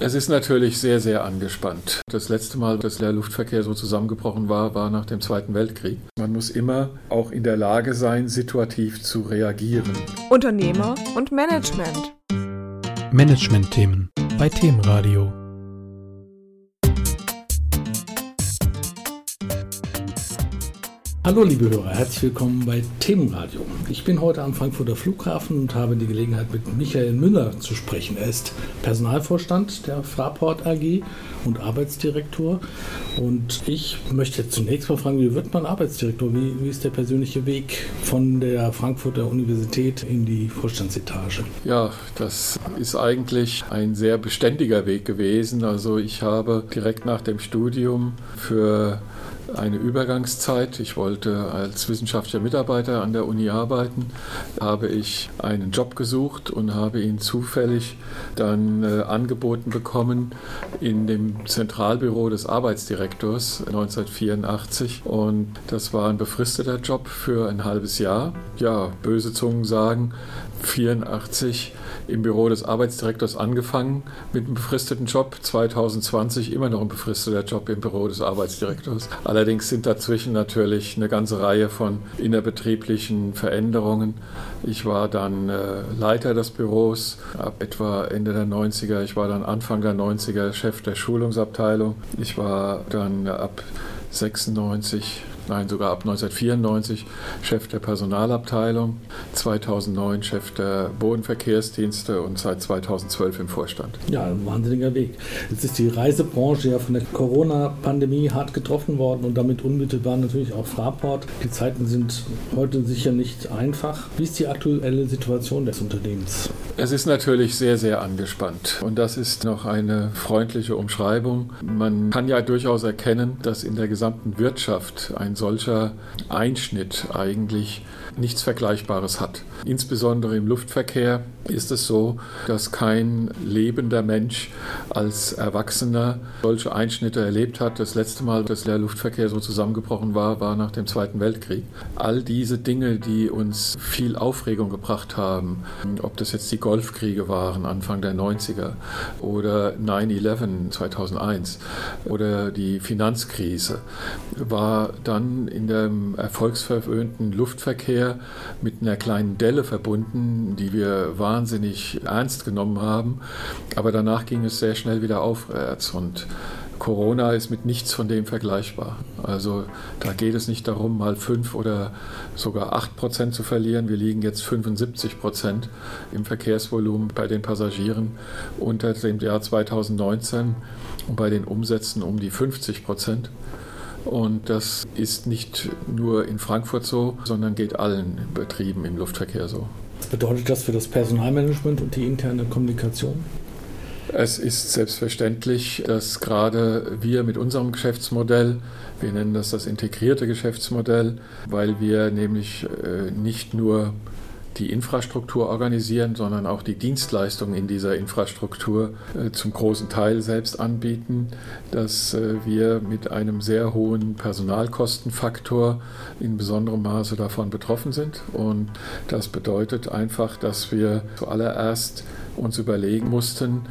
Es ist natürlich sehr, sehr angespannt. Das letzte Mal, dass der Luftverkehr so zusammengebrochen war, war nach dem Zweiten Weltkrieg. Man muss immer auch in der Lage sein, situativ zu reagieren. Unternehmer und Management. Management-Themen bei Themenradio. Hallo liebe Hörer, herzlich willkommen bei Themenradio. Ich bin heute am Frankfurter Flughafen und habe die Gelegenheit mit Michael Müller zu sprechen. Er ist Personalvorstand der Fraport AG und Arbeitsdirektor. Und ich möchte zunächst mal fragen, wie wird man Arbeitsdirektor? Wie, wie ist der persönliche Weg von der Frankfurter Universität in die Vorstandsetage? Ja, das ist eigentlich ein sehr beständiger Weg gewesen. Also ich habe direkt nach dem Studium für eine Übergangszeit. Ich wollte als wissenschaftlicher Mitarbeiter an der Uni arbeiten, habe ich einen Job gesucht und habe ihn zufällig dann äh, angeboten bekommen in dem Zentralbüro des Arbeitsdirektors 1984 und das war ein befristeter Job für ein halbes Jahr. Ja, böse Zungen sagen, 84 im Büro des Arbeitsdirektors angefangen mit einem befristeten Job, 2020 immer noch ein befristeter Job im Büro des Arbeitsdirektors. Allerdings sind dazwischen natürlich eine ganze Reihe von innerbetrieblichen Veränderungen. Ich war dann äh, Leiter des Büros ab etwa Ende der 90er, ich war dann Anfang der 90er Chef der Schulungsabteilung. Ich war dann ab 96 nein, sogar ab 1994 Chef der Personalabteilung, 2009 Chef der Bodenverkehrsdienste und seit 2012 im Vorstand. Ja, ein wahnsinniger Weg. Jetzt ist die Reisebranche ja von der Corona-Pandemie hart getroffen worden und damit unmittelbar natürlich auch Fraport. Die Zeiten sind heute sicher nicht einfach. Wie ist die aktuelle Situation des Unternehmens? Es ist natürlich sehr, sehr angespannt und das ist noch eine freundliche Umschreibung. Man kann ja durchaus erkennen, dass in der gesamten Wirtschaft ein solcher Einschnitt eigentlich nichts Vergleichbares hat. Insbesondere im Luftverkehr ist es so, dass kein lebender Mensch als Erwachsener solche Einschnitte erlebt hat. Das letzte Mal, dass der Luftverkehr so zusammengebrochen war, war nach dem Zweiten Weltkrieg. All diese Dinge, die uns viel Aufregung gebracht haben, ob das jetzt die Golfkriege waren Anfang der 90er oder 9-11 2001 oder die Finanzkrise, war dann in dem erfolgsverwöhnten Luftverkehr mit einer kleinen Delle verbunden, die wir wahnsinnig ernst genommen haben. Aber danach ging es sehr schnell wieder aufwärts und Corona ist mit nichts von dem vergleichbar. Also da geht es nicht darum, mal fünf oder sogar acht Prozent zu verlieren. Wir liegen jetzt 75 Prozent im Verkehrsvolumen bei den Passagieren unter dem Jahr 2019 und bei den Umsätzen um die 50 Prozent. Und das ist nicht nur in Frankfurt so, sondern geht allen Betrieben im Luftverkehr so. Was bedeutet das für das Personalmanagement und die interne Kommunikation? Es ist selbstverständlich, dass gerade wir mit unserem Geschäftsmodell, wir nennen das das integrierte Geschäftsmodell, weil wir nämlich äh, nicht nur die Infrastruktur organisieren, sondern auch die Dienstleistungen in dieser Infrastruktur äh, zum großen Teil selbst anbieten, dass äh, wir mit einem sehr hohen Personalkostenfaktor in besonderem Maße davon betroffen sind. Und das bedeutet einfach, dass wir zuallererst uns überlegen mussten,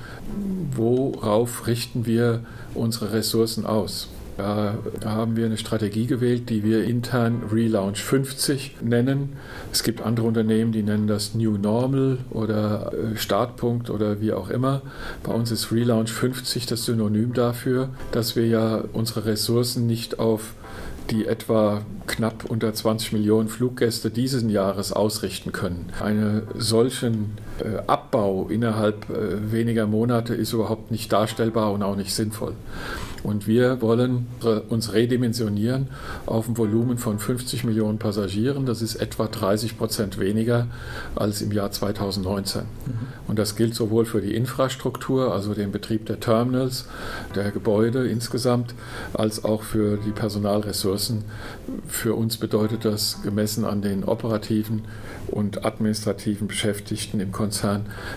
worauf richten wir unsere Ressourcen aus. Da haben wir eine Strategie gewählt, die wir intern Relaunch 50 nennen. Es gibt andere Unternehmen, die nennen das New Normal oder äh, Startpunkt oder wie auch immer. Bei uns ist Relaunch 50 das Synonym dafür, dass wir ja unsere Ressourcen nicht auf die etwa knapp unter 20 Millionen Fluggäste dieses Jahres ausrichten können. Einen solchen Abbau innerhalb äh, weniger Monate ist überhaupt nicht darstellbar und auch nicht sinnvoll. Und wir wollen uns redimensionieren auf ein Volumen von 50 Millionen Passagieren. Das ist etwa 30 Prozent weniger als im Jahr 2019. Mhm. Und das gilt sowohl für die Infrastruktur, also den Betrieb der Terminals, der Gebäude insgesamt, als auch für die Personalressourcen. Für uns bedeutet das gemessen an den operativen und administrativen Beschäftigten im Konzern,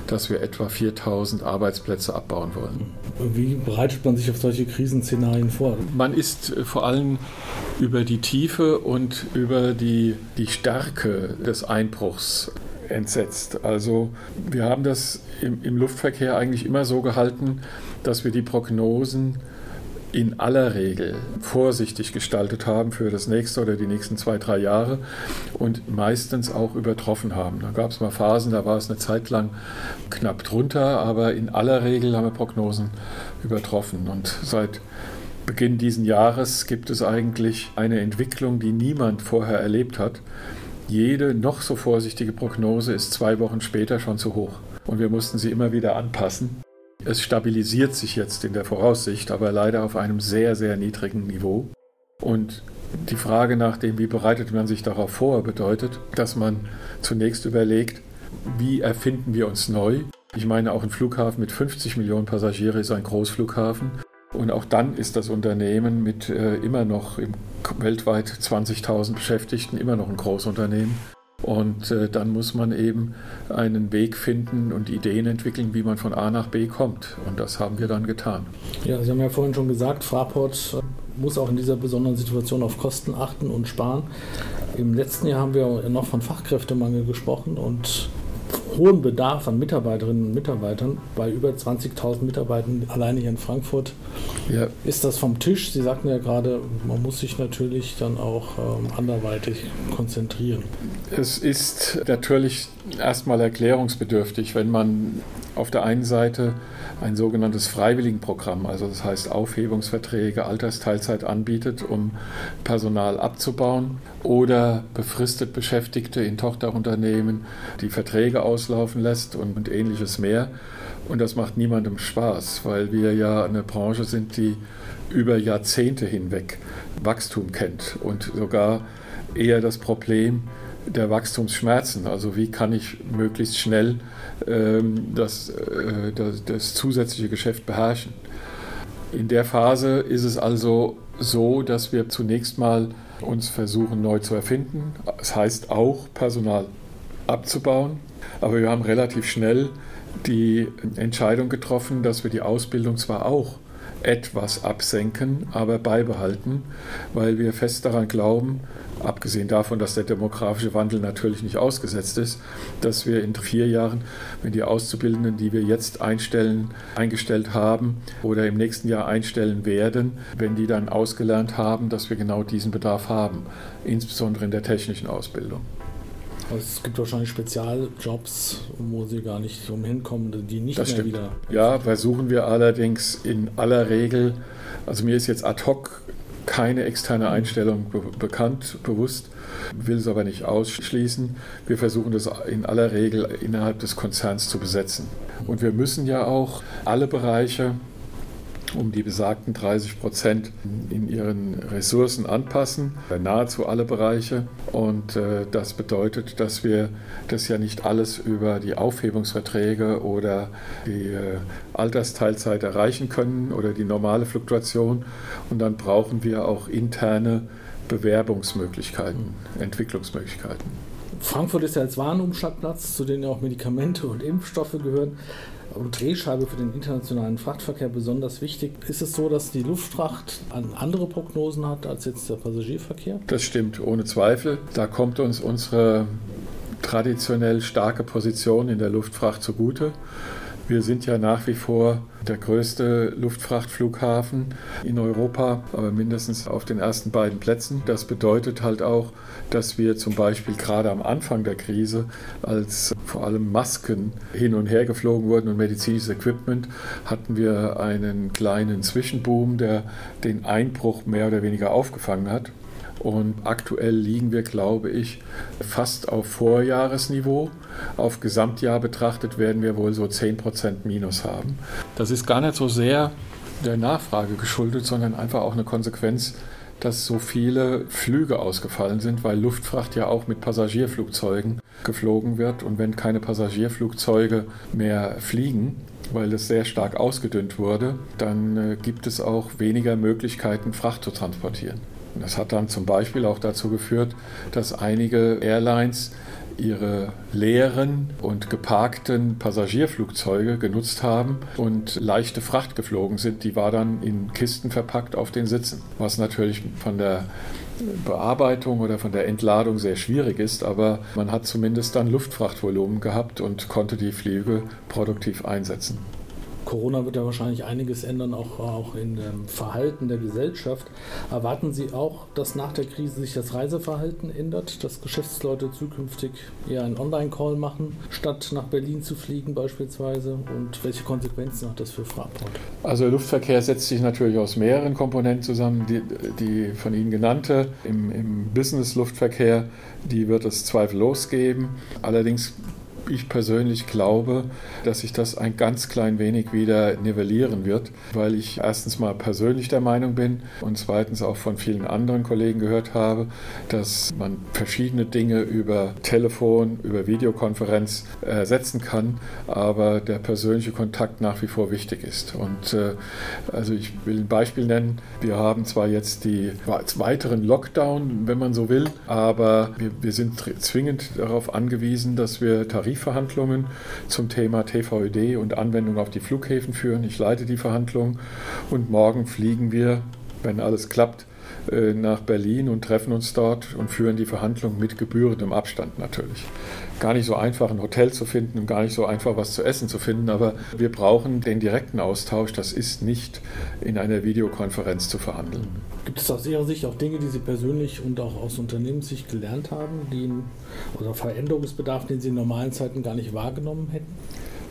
dass wir etwa 4000 Arbeitsplätze abbauen wollen. Wie bereitet man sich auf solche Krisenszenarien vor? Man ist äh, vor allem über die Tiefe und über die, die Stärke des Einbruchs entsetzt. Also wir haben das im, im Luftverkehr eigentlich immer so gehalten, dass wir die Prognosen in aller Regel vorsichtig gestaltet haben für das nächste oder die nächsten zwei, drei Jahre und meistens auch übertroffen haben. Da gab es mal Phasen, da war es eine Zeit lang knapp drunter, aber in aller Regel haben wir Prognosen übertroffen. Und seit Beginn dieses Jahres gibt es eigentlich eine Entwicklung, die niemand vorher erlebt hat. Jede noch so vorsichtige Prognose ist zwei Wochen später schon zu hoch. Und wir mussten sie immer wieder anpassen. Es stabilisiert sich jetzt in der Voraussicht, aber leider auf einem sehr, sehr niedrigen Niveau. Und die Frage nach dem, wie bereitet man sich darauf vor, bedeutet, dass man zunächst überlegt, wie erfinden wir uns neu. Ich meine, auch ein Flughafen mit 50 Millionen Passagieren ist ein Großflughafen. Und auch dann ist das Unternehmen mit äh, immer noch weltweit 20.000 Beschäftigten immer noch ein Großunternehmen. Und äh, dann muss man eben einen Weg finden und Ideen entwickeln, wie man von A nach B kommt. Und das haben wir dann getan. Ja, Sie haben ja vorhin schon gesagt, Fraport äh, muss auch in dieser besonderen Situation auf Kosten achten und sparen. Im letzten Jahr haben wir noch von Fachkräftemangel gesprochen und hohen Bedarf an Mitarbeiterinnen und Mitarbeitern bei über 20.000 Mitarbeitern alleine hier in Frankfurt. Ja. Ist das vom Tisch? Sie sagten ja gerade, man muss sich natürlich dann auch ähm, anderweitig konzentrieren. Es ist natürlich erstmal erklärungsbedürftig, wenn man auf der einen Seite ein sogenanntes Freiwilligenprogramm, also das heißt Aufhebungsverträge, Altersteilzeit anbietet, um Personal abzubauen oder befristet Beschäftigte in Tochterunternehmen die Verträge auslaufen lässt und, und ähnliches mehr. Und das macht niemandem Spaß, weil wir ja eine Branche sind, die über Jahrzehnte hinweg Wachstum kennt und sogar eher das Problem der Wachstumsschmerzen. Also wie kann ich möglichst schnell ähm, das, äh, das, das zusätzliche Geschäft beherrschen. In der Phase ist es also so, dass wir zunächst mal uns versuchen neu zu erfinden. Das heißt auch Personal abzubauen. Aber wir haben relativ schnell die Entscheidung getroffen, dass wir die Ausbildung zwar auch etwas absenken, aber beibehalten, weil wir fest daran glauben, abgesehen davon, dass der demografische Wandel natürlich nicht ausgesetzt ist, dass wir in vier Jahren, wenn die Auszubildenden, die wir jetzt einstellen, eingestellt haben oder im nächsten Jahr einstellen werden, wenn die dann ausgelernt haben, dass wir genau diesen Bedarf haben, insbesondere in der technischen Ausbildung. Also es gibt wahrscheinlich Spezialjobs, wo sie gar nicht umhin kommen, die nicht das mehr stimmt. wieder. Ja, versuchen wir allerdings in aller Regel. Also mir ist jetzt ad hoc keine externe Einstellung be bekannt, bewusst, will es aber nicht ausschließen. Wir versuchen das in aller Regel innerhalb des Konzerns zu besetzen. Und wir müssen ja auch alle Bereiche um die besagten 30 Prozent in ihren Ressourcen anpassen, nahezu alle Bereiche. Und äh, das bedeutet, dass wir das ja nicht alles über die Aufhebungsverträge oder die äh, Altersteilzeit erreichen können oder die normale Fluktuation. Und dann brauchen wir auch interne Bewerbungsmöglichkeiten, Entwicklungsmöglichkeiten. Frankfurt ist ja als Warenumschlagplatz, zu denen ja auch Medikamente und Impfstoffe gehören und Drehscheibe für den internationalen Frachtverkehr besonders wichtig. Ist es so, dass die Luftfracht andere Prognosen hat als jetzt der Passagierverkehr? Das stimmt, ohne Zweifel. Da kommt uns unsere traditionell starke Position in der Luftfracht zugute. Wir sind ja nach wie vor der größte Luftfrachtflughafen in Europa, aber mindestens auf den ersten beiden Plätzen. Das bedeutet halt auch, dass wir zum Beispiel gerade am Anfang der Krise, als vor allem Masken hin und her geflogen wurden und medizinisches Equipment, hatten wir einen kleinen Zwischenboom, der den Einbruch mehr oder weniger aufgefangen hat. Und aktuell liegen wir, glaube ich, fast auf Vorjahresniveau. Auf Gesamtjahr betrachtet werden wir wohl so 10% Minus haben. Das ist gar nicht so sehr der Nachfrage geschuldet, sondern einfach auch eine Konsequenz, dass so viele Flüge ausgefallen sind, weil Luftfracht ja auch mit Passagierflugzeugen geflogen wird. Und wenn keine Passagierflugzeuge mehr fliegen, weil es sehr stark ausgedünnt wurde, dann äh, gibt es auch weniger Möglichkeiten, Fracht zu transportieren. Das hat dann zum Beispiel auch dazu geführt, dass einige Airlines ihre leeren und geparkten Passagierflugzeuge genutzt haben und leichte Fracht geflogen sind. Die war dann in Kisten verpackt auf den Sitzen, was natürlich von der Bearbeitung oder von der Entladung sehr schwierig ist, aber man hat zumindest dann Luftfrachtvolumen gehabt und konnte die Flüge produktiv einsetzen. Corona wird ja wahrscheinlich einiges ändern, auch, auch in dem Verhalten der Gesellschaft. Erwarten Sie auch, dass nach der Krise sich das Reiseverhalten ändert, dass Geschäftsleute zukünftig eher einen Online-Call machen, statt nach Berlin zu fliegen beispielsweise? Und welche Konsequenzen hat das für Fraport? Also Luftverkehr setzt sich natürlich aus mehreren Komponenten zusammen. Die, die von Ihnen genannte im, im Business-Luftverkehr, die wird es zweifellos geben. Allerdings ich persönlich glaube, dass sich das ein ganz klein wenig wieder nivellieren wird, weil ich erstens mal persönlich der Meinung bin und zweitens auch von vielen anderen Kollegen gehört habe, dass man verschiedene Dinge über Telefon, über Videokonferenz ersetzen kann, aber der persönliche Kontakt nach wie vor wichtig ist. Und äh, also ich will ein Beispiel nennen. Wir haben zwar jetzt die weiteren Lockdown, wenn man so will, aber wir, wir sind zwingend darauf angewiesen, dass wir Tarif Tarifverhandlungen zum Thema TVÖD und Anwendung auf die Flughäfen führen. Ich leite die Verhandlungen und morgen fliegen wir, wenn alles klappt, nach Berlin und treffen uns dort und führen die Verhandlungen mit gebührendem Abstand natürlich. Gar nicht so einfach, ein Hotel zu finden und gar nicht so einfach, was zu essen zu finden, aber wir brauchen den direkten Austausch. Das ist nicht in einer Videokonferenz zu verhandeln. Gibt es aus Ihrer Sicht auch Dinge, die Sie persönlich und auch aus Unternehmenssicht gelernt haben, die, oder Veränderungsbedarf, den Sie in normalen Zeiten gar nicht wahrgenommen hätten?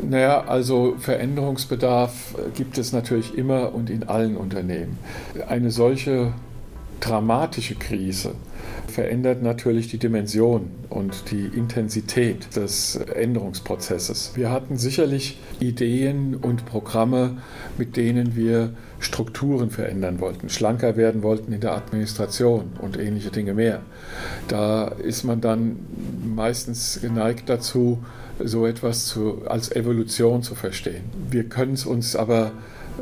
Naja, also Veränderungsbedarf gibt es natürlich immer und in allen Unternehmen. Eine solche dramatische Krise verändert natürlich die Dimension und die Intensität des Änderungsprozesses. Wir hatten sicherlich Ideen und Programme, mit denen wir Strukturen verändern wollten, schlanker werden wollten in der Administration und ähnliche Dinge mehr. Da ist man dann meistens geneigt dazu, so etwas zu, als Evolution zu verstehen. Wir können es uns aber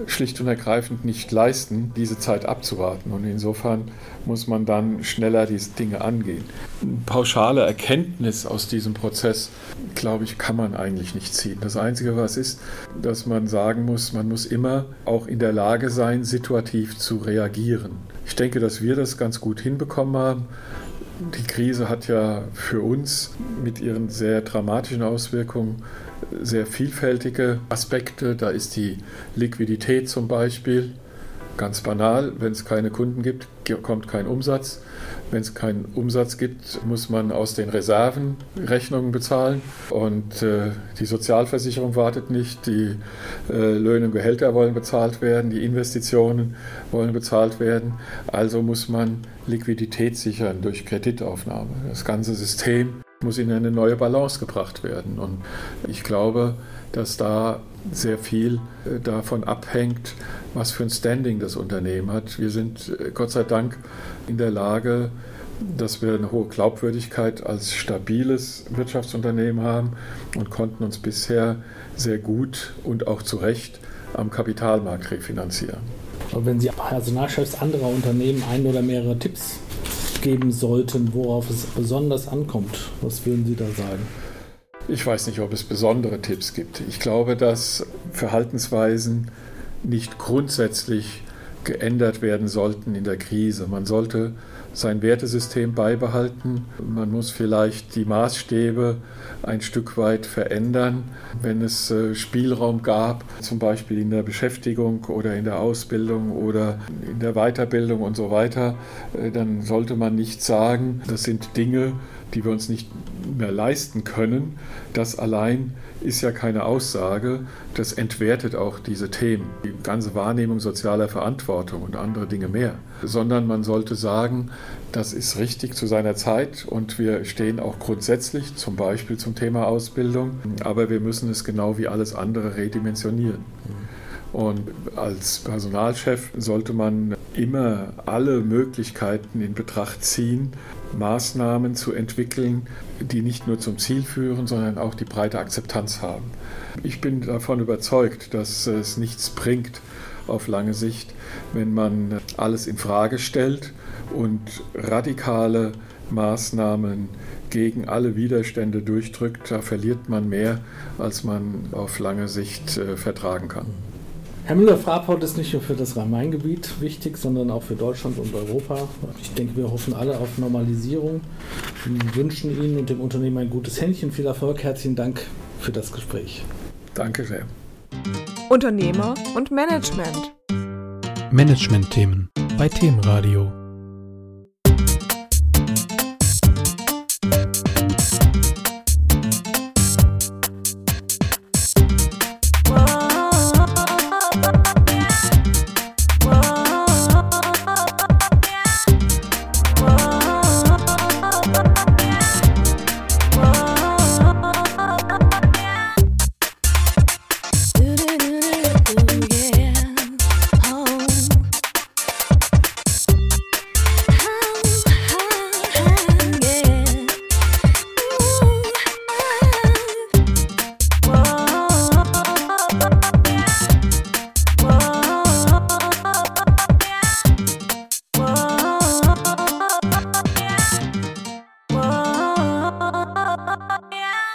schlicht und ergreifend nicht leisten, diese Zeit abzuwarten. Und insofern muss man dann schneller diese Dinge angehen. Eine pauschale Erkenntnis aus diesem Prozess, glaube ich, kann man eigentlich nicht ziehen. Das Einzige, was ist, dass man sagen muss, man muss immer auch in der Lage sein, situativ zu reagieren. Ich denke, dass wir das ganz gut hinbekommen haben. Die Krise hat ja für uns mit ihren sehr dramatischen Auswirkungen sehr vielfältige Aspekte. Da ist die Liquidität zum Beispiel ganz banal. Wenn es keine Kunden gibt, kommt kein Umsatz. Wenn es keinen Umsatz gibt, muss man aus den Reserven Rechnungen bezahlen. Und äh, die Sozialversicherung wartet nicht, die äh, Löhne und Gehälter wollen bezahlt werden, die Investitionen wollen bezahlt werden. Also muss man Liquidität sichern durch Kreditaufnahme. Das ganze System muss in eine neue Balance gebracht werden. Und ich glaube, dass da sehr viel äh, davon abhängt, was für ein Standing das Unternehmen hat. Wir sind äh, Gott sei Dank in der Lage, dass wir eine hohe Glaubwürdigkeit als stabiles Wirtschaftsunternehmen haben und konnten uns bisher sehr gut und auch zu Recht am Kapitalmarkt refinanzieren. Aber wenn Sie Personalchefs anderer Unternehmen ein oder mehrere Tipps geben sollten, worauf es besonders ankommt, was würden Sie da sagen? Ich weiß nicht, ob es besondere Tipps gibt. Ich glaube, dass Verhaltensweisen nicht grundsätzlich geändert werden sollten in der Krise. Man sollte sein Wertesystem beibehalten. Man muss vielleicht die Maßstäbe ein Stück weit verändern, wenn es äh, Spielraum gab, zum Beispiel in der Beschäftigung oder in der Ausbildung oder in der Weiterbildung und so weiter. Äh, dann sollte man nicht sagen, das sind Dinge, die wir uns nicht mehr leisten können. Das allein ist ja keine Aussage. Das entwertet auch diese Themen, die ganze Wahrnehmung sozialer Verantwortung und andere Dinge mehr. Sondern man sollte sagen, das ist richtig zu seiner Zeit und wir stehen auch grundsätzlich zum Beispiel zum Thema Ausbildung, aber wir müssen es genau wie alles andere redimensionieren. Und als Personalchef sollte man immer alle Möglichkeiten in Betracht ziehen, Maßnahmen zu entwickeln, die nicht nur zum Ziel führen, sondern auch die breite Akzeptanz haben. Ich bin davon überzeugt, dass es nichts bringt auf lange Sicht, wenn man alles in Frage stellt und radikale Maßnahmen gegen alle Widerstände durchdrückt. Da verliert man mehr, als man auf lange Sicht äh, vertragen kann. Herr Müller-Fraport ist nicht nur für das Rhein-Main-Gebiet wichtig, sondern auch für Deutschland und Europa. Ich denke, wir hoffen alle auf Normalisierung. Wir wünschen Ihnen und dem Unternehmen ein gutes Händchen. Viel Erfolg. Herzlichen Dank für das Gespräch. Danke sehr. Unternehmer und Management. Management-Themen bei Themenradio.